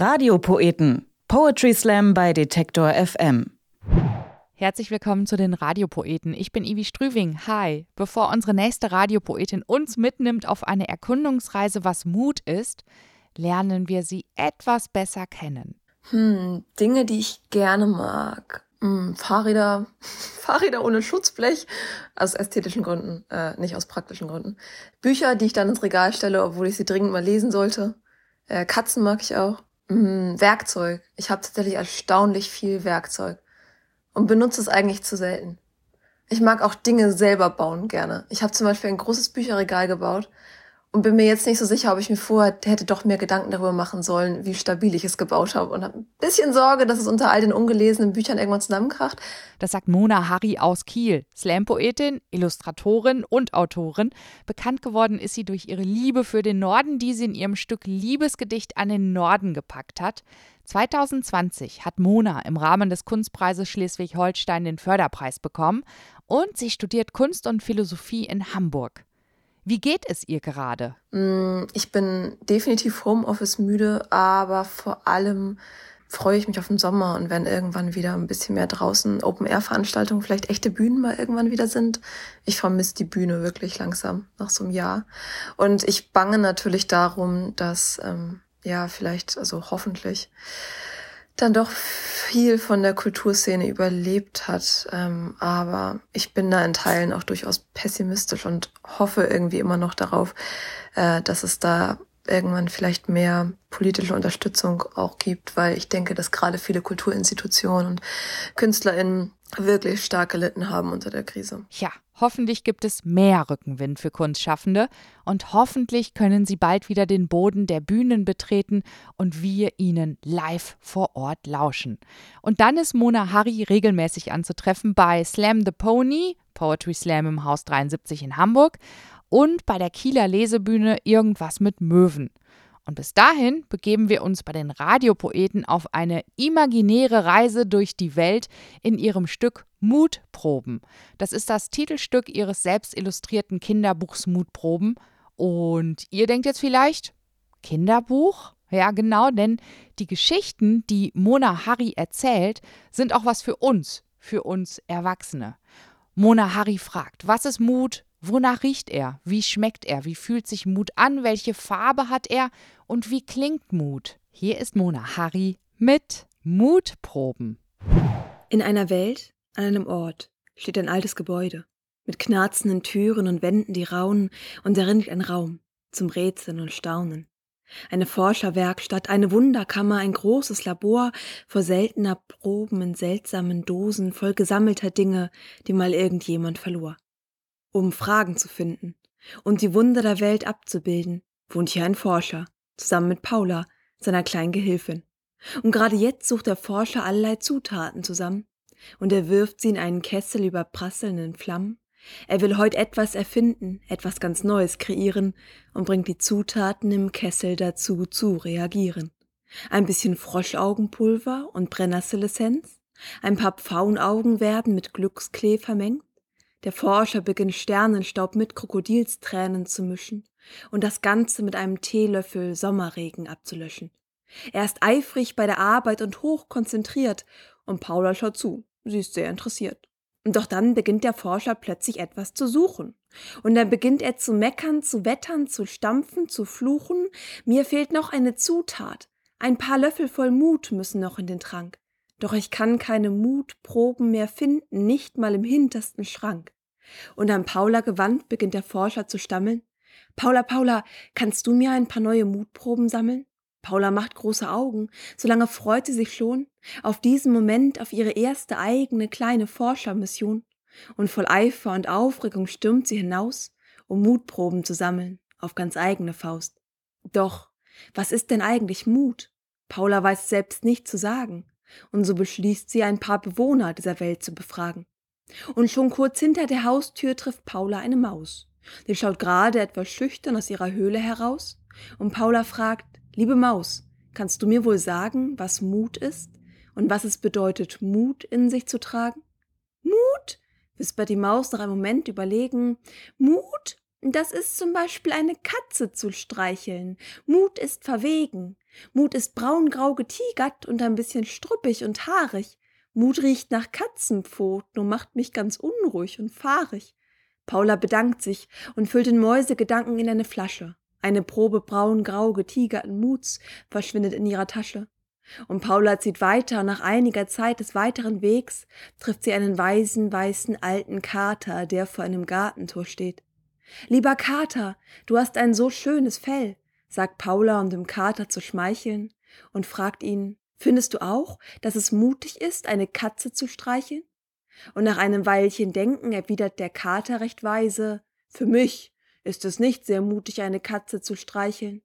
Radiopoeten. Poetry Slam bei Detektor FM. Herzlich willkommen zu den Radiopoeten. Ich bin Ivi Strüving. Hi. Bevor unsere nächste Radiopoetin uns mitnimmt auf eine Erkundungsreise, was Mut ist, lernen wir sie etwas besser kennen. Hm, Dinge, die ich gerne mag. Hm, Fahrräder, Fahrräder ohne Schutzblech, aus ästhetischen Gründen, äh, nicht aus praktischen Gründen. Bücher, die ich dann ins Regal stelle, obwohl ich sie dringend mal lesen sollte. Äh, Katzen mag ich auch. Hm, Werkzeug. Ich habe tatsächlich erstaunlich viel Werkzeug und benutze es eigentlich zu selten. Ich mag auch Dinge selber bauen gerne. Ich habe zum Beispiel ein großes Bücherregal gebaut und bin mir jetzt nicht so sicher, ob ich mir vorher hätte doch mehr Gedanken darüber machen sollen, wie stabil ich es gebaut habe und habe ein bisschen Sorge, dass es unter all den ungelesenen Büchern irgendwann zusammenkracht. Das sagt Mona Harry aus Kiel, Slam-Poetin, Illustratorin und Autorin. Bekannt geworden ist sie durch ihre Liebe für den Norden, die sie in ihrem Stück Liebesgedicht an den Norden gepackt hat. 2020 hat Mona im Rahmen des Kunstpreises Schleswig-Holstein den Förderpreis bekommen und sie studiert Kunst und Philosophie in Hamburg. Wie geht es ihr gerade? Mm, ich bin definitiv Homeoffice müde, aber vor allem freue ich mich auf den Sommer und wenn irgendwann wieder ein bisschen mehr draußen Open-Air-Veranstaltungen, vielleicht echte Bühnen mal irgendwann wieder sind. Ich vermisse die Bühne wirklich langsam nach so einem Jahr. Und ich bange natürlich darum, dass, ähm, ja, vielleicht, also hoffentlich, dann doch viel von der Kulturszene überlebt hat. Ähm, aber ich bin da in Teilen auch durchaus pessimistisch und hoffe irgendwie immer noch darauf, äh, dass es da irgendwann vielleicht mehr politische Unterstützung auch gibt, weil ich denke, dass gerade viele Kulturinstitutionen und KünstlerInnen wirklich stark gelitten haben unter der Krise. Ja, hoffentlich gibt es mehr Rückenwind für Kunstschaffende und hoffentlich können sie bald wieder den Boden der Bühnen betreten und wir ihnen live vor Ort lauschen. Und dann ist Mona Harry regelmäßig anzutreffen bei Slam the Pony, Poetry Slam im Haus 73 in Hamburg und bei der Kieler Lesebühne Irgendwas mit Möwen. Und bis dahin begeben wir uns bei den Radiopoeten auf eine imaginäre Reise durch die Welt in ihrem Stück Mutproben. Das ist das Titelstück ihres selbst illustrierten Kinderbuchs Mutproben. Und ihr denkt jetzt vielleicht, Kinderbuch? Ja, genau, denn die Geschichten, die Mona Harry erzählt, sind auch was für uns, für uns Erwachsene. Mona Harry fragt, was ist Mut? Wonach riecht er? Wie schmeckt er? Wie fühlt sich Mut an? Welche Farbe hat er? Und wie klingt Mut? Hier ist Mona Harry mit Mutproben. In einer Welt, an einem Ort, steht ein altes Gebäude mit knarzenden Türen und Wänden, die raunen, und darin liegt ein Raum zum Rätseln und Staunen. Eine Forscherwerkstatt, eine Wunderkammer, ein großes Labor vor seltener Proben in seltsamen Dosen voll gesammelter Dinge, die mal irgendjemand verlor um Fragen zu finden und die Wunder der Welt abzubilden, wohnt hier ein Forscher, zusammen mit Paula, seiner kleinen Gehilfin. Und gerade jetzt sucht der Forscher allerlei Zutaten zusammen, und er wirft sie in einen Kessel über prasselnden Flammen. Er will heute etwas erfinden, etwas ganz Neues kreieren und bringt die Zutaten im Kessel dazu zu reagieren. Ein bisschen Froschaugenpulver und Brennnesselessenz, ein paar Pfauenaugen werden mit Glücksklee vermengt, der Forscher beginnt Sternenstaub mit Krokodilstränen zu mischen und das Ganze mit einem Teelöffel Sommerregen abzulöschen. Er ist eifrig bei der Arbeit und hoch konzentriert, und Paula schaut zu. Sie ist sehr interessiert. Doch dann beginnt der Forscher plötzlich etwas zu suchen. Und dann beginnt er zu meckern, zu wettern, zu stampfen, zu fluchen. Mir fehlt noch eine Zutat. Ein paar Löffel voll Mut müssen noch in den Trank. Doch ich kann keine Mutproben mehr finden, nicht mal im hintersten Schrank. Und an Paula gewandt beginnt der Forscher zu stammeln. Paula, Paula, kannst du mir ein paar neue Mutproben sammeln? Paula macht große Augen, solange freut sie sich schon auf diesen Moment, auf ihre erste eigene kleine Forschermission. Und voll Eifer und Aufregung stürmt sie hinaus, um Mutproben zu sammeln, auf ganz eigene Faust. Doch, was ist denn eigentlich Mut? Paula weiß selbst nicht zu sagen und so beschließt sie, ein paar Bewohner dieser Welt zu befragen. Und schon kurz hinter der Haustür trifft Paula eine Maus. Die schaut gerade etwas schüchtern aus ihrer Höhle heraus, und Paula fragt, liebe Maus, kannst du mir wohl sagen, was Mut ist und was es bedeutet, Mut in sich zu tragen? Mut? wispert die Maus nach einem Moment überlegen. Mut? Das ist zum Beispiel eine Katze zu streicheln. Mut ist verwegen. Mut ist braungrau getigert und ein bisschen struppig und haarig. Mut riecht nach Katzenpfoten und macht mich ganz unruhig und fahrig. Paula bedankt sich und füllt den Mäusegedanken in eine Flasche. Eine Probe braungrau getigerten Muts verschwindet in ihrer Tasche. Und Paula zieht weiter, und nach einiger Zeit des weiteren Wegs trifft sie einen weisen, weißen alten Kater, der vor einem Gartentor steht. Lieber Kater, du hast ein so schönes Fell, sagt Paula, um dem Kater zu schmeicheln, und fragt ihn, findest du auch, dass es mutig ist, eine Katze zu streicheln? Und nach einem Weilchen Denken erwidert der Kater recht weise, für mich ist es nicht sehr mutig, eine Katze zu streicheln.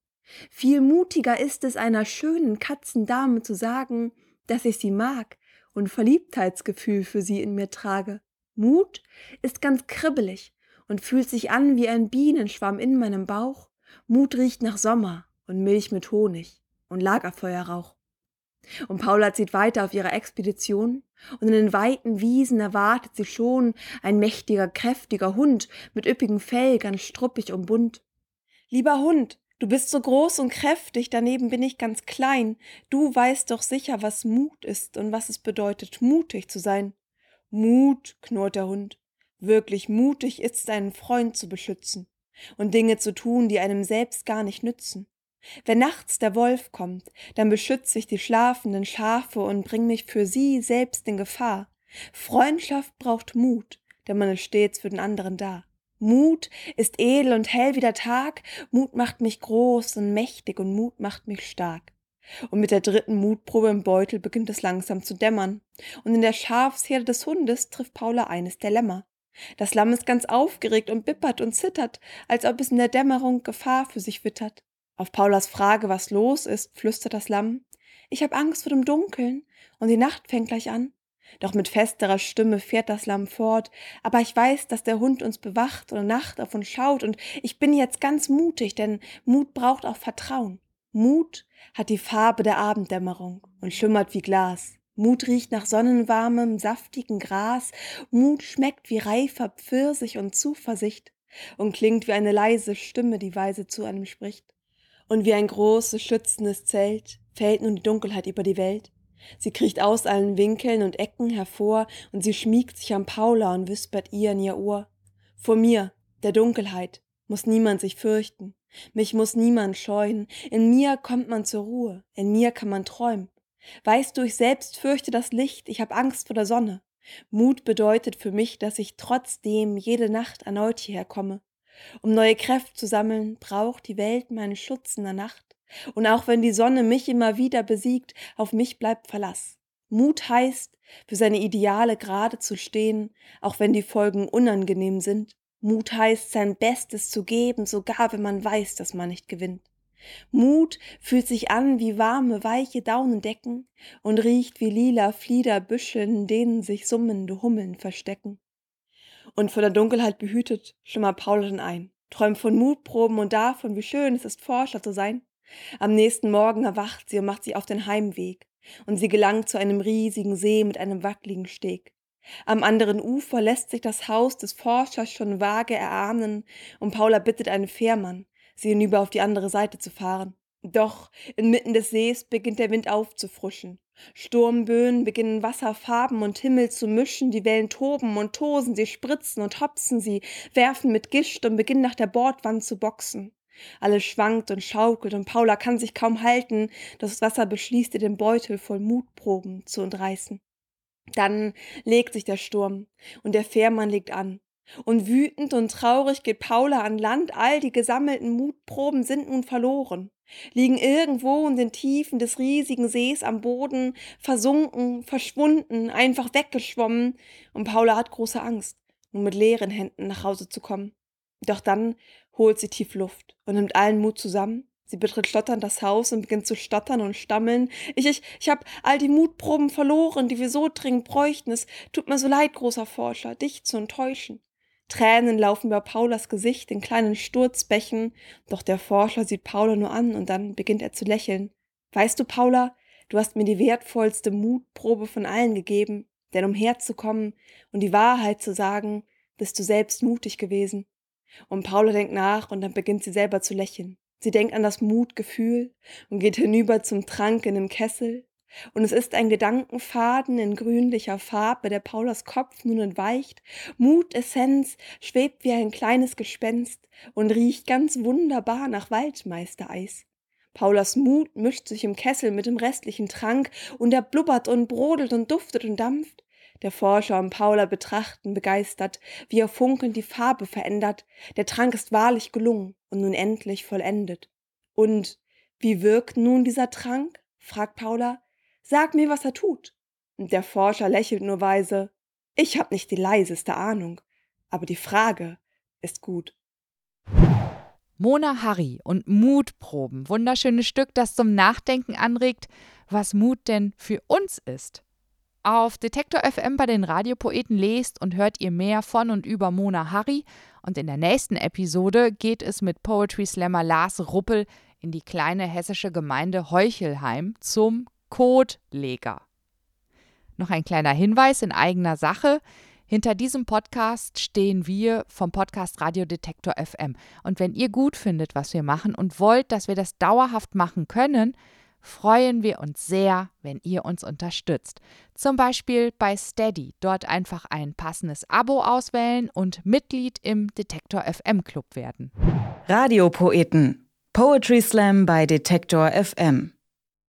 Viel mutiger ist es, einer schönen Katzendame zu sagen, dass ich sie mag und Verliebtheitsgefühl für sie in mir trage. Mut ist ganz kribbelig und fühlt sich an wie ein Bienenschwamm in meinem Bauch. Mut riecht nach Sommer und Milch mit Honig und Lagerfeuerrauch. Und Paula zieht weiter auf ihrer Expedition, und in den weiten Wiesen erwartet sie schon ein mächtiger, kräftiger Hund mit üppigem Fell, ganz struppig und bunt. Lieber Hund, du bist so groß und kräftig, daneben bin ich ganz klein. Du weißt doch sicher, was Mut ist und was es bedeutet, mutig zu sein. Mut, knurrt der Hund. Wirklich mutig ist, einen Freund zu beschützen und Dinge zu tun, die einem selbst gar nicht nützen. Wenn nachts der Wolf kommt, dann beschütze ich die schlafenden Schafe und bring mich für sie selbst in Gefahr. Freundschaft braucht Mut, denn man ist stets für den anderen da. Mut ist edel und hell wie der Tag, Mut macht mich groß und mächtig und Mut macht mich stark. Und mit der dritten Mutprobe im Beutel beginnt es langsam zu dämmern, und in der Schafsherde des Hundes trifft Paula eines der Lämmer. Das Lamm ist ganz aufgeregt und bippert und zittert, als ob es in der Dämmerung Gefahr für sich wittert. Auf Paulas Frage, was los ist, flüstert das Lamm. Ich hab Angst vor dem Dunkeln und die Nacht fängt gleich an. Doch mit festerer Stimme fährt das Lamm fort. Aber ich weiß, dass der Hund uns bewacht und Nacht auf uns schaut und ich bin jetzt ganz mutig, denn Mut braucht auch Vertrauen. Mut hat die Farbe der Abenddämmerung und schimmert wie Glas. Mut riecht nach sonnenwarmem, saftigen Gras. Mut schmeckt wie reifer Pfirsich und Zuversicht und klingt wie eine leise Stimme, die weise zu einem spricht. Und wie ein großes, schützendes Zelt fällt nun die Dunkelheit über die Welt. Sie kriecht aus allen Winkeln und Ecken hervor, und sie schmiegt sich an Paula und wispert ihr in ihr Ohr. Vor mir, der Dunkelheit, muss niemand sich fürchten, mich muss niemand scheuen, in mir kommt man zur Ruhe, in mir kann man träumen. Weißt du, ich selbst fürchte das Licht, ich hab Angst vor der Sonne. Mut bedeutet für mich, dass ich trotzdem jede Nacht erneut hierher komme. Um neue Kräfte zu sammeln, braucht die Welt meinen Schutz in der Nacht. Und auch wenn die Sonne mich immer wieder besiegt, auf mich bleibt Verlass. Mut heißt, für seine Ideale gerade zu stehen, auch wenn die Folgen unangenehm sind. Mut heißt, sein Bestes zu geben, sogar wenn man weiß, dass man nicht gewinnt. Mut fühlt sich an wie warme, weiche Daunendecken und riecht wie lila Fliederbüsche, in denen sich summende Hummeln verstecken und von der Dunkelheit behütet, schlummert Paula dann ein, träumt von Mutproben und davon, wie schön es ist, Forscher zu sein. Am nächsten Morgen erwacht sie und macht sich auf den Heimweg, und sie gelangt zu einem riesigen See mit einem wackligen Steg. Am anderen Ufer lässt sich das Haus des Forschers schon vage erahnen, und Paula bittet einen Fährmann, sie hinüber auf die andere Seite zu fahren. Doch inmitten des Sees beginnt der Wind aufzufrischen. Sturmböen beginnen Wasserfarben und Himmel zu mischen, die Wellen toben und tosen, sie spritzen und hopsen, sie werfen mit Gischt und beginnen nach der Bordwand zu boxen. Alles schwankt und schaukelt und Paula kann sich kaum halten, das Wasser beschließt ihr den Beutel voll Mutproben zu entreißen. Dann legt sich der Sturm und der Fährmann legt an. Und wütend und traurig geht Paula an Land, all die gesammelten Mutproben sind nun verloren liegen irgendwo in den Tiefen des riesigen Sees am Boden, versunken, verschwunden, einfach weggeschwommen, und Paula hat große Angst, nur mit leeren Händen nach Hause zu kommen. Doch dann holt sie tief Luft und nimmt allen Mut zusammen. Sie betritt stotternd das Haus und beginnt zu stottern und stammeln. Ich, ich, ich hab all die Mutproben verloren, die wir so dringend bräuchten. Es tut mir so leid, großer Forscher, dich zu enttäuschen. Tränen laufen über Paulas Gesicht in kleinen Sturzbächen, doch der Forscher sieht Paula nur an und dann beginnt er zu lächeln. Weißt du, Paula, du hast mir die wertvollste Mutprobe von allen gegeben, denn um herzukommen und die Wahrheit zu sagen, bist du selbst mutig gewesen. Und Paula denkt nach und dann beginnt sie selber zu lächeln. Sie denkt an das Mutgefühl und geht hinüber zum Trank in dem Kessel. Und es ist ein Gedankenfaden in grünlicher Farbe, der Paulas Kopf nun entweicht. Mutessenz schwebt wie ein kleines Gespenst und riecht ganz wunderbar nach Waldmeistereis. Paulas Mut mischt sich im Kessel mit dem restlichen Trank und er blubbert und brodelt und duftet und dampft. Der Forscher und Paula betrachten begeistert, wie er funkelnd die Farbe verändert. Der Trank ist wahrlich gelungen und nun endlich vollendet. Und wie wirkt nun dieser Trank? fragt Paula. Sag mir, was er tut. Und der Forscher lächelt nur weise. Ich hab nicht die leiseste Ahnung, aber die Frage ist gut. Mona Harry und Mutproben. Wunderschönes Stück, das zum Nachdenken anregt, was Mut denn für uns ist. Auf Detektor FM bei den Radiopoeten lest und hört ihr mehr von und über Mona Harry. Und in der nächsten Episode geht es mit Poetry Slammer Lars Ruppel in die kleine hessische Gemeinde Heuchelheim zum Kotleger. Noch ein kleiner Hinweis in eigener Sache. Hinter diesem Podcast stehen wir vom Podcast Radio Detektor FM. Und wenn ihr gut findet, was wir machen und wollt, dass wir das dauerhaft machen können, freuen wir uns sehr, wenn ihr uns unterstützt. Zum Beispiel bei Steady. Dort einfach ein passendes Abo auswählen und Mitglied im Detektor FM Club werden. Radiopoeten. Poetry Slam bei Detektor FM.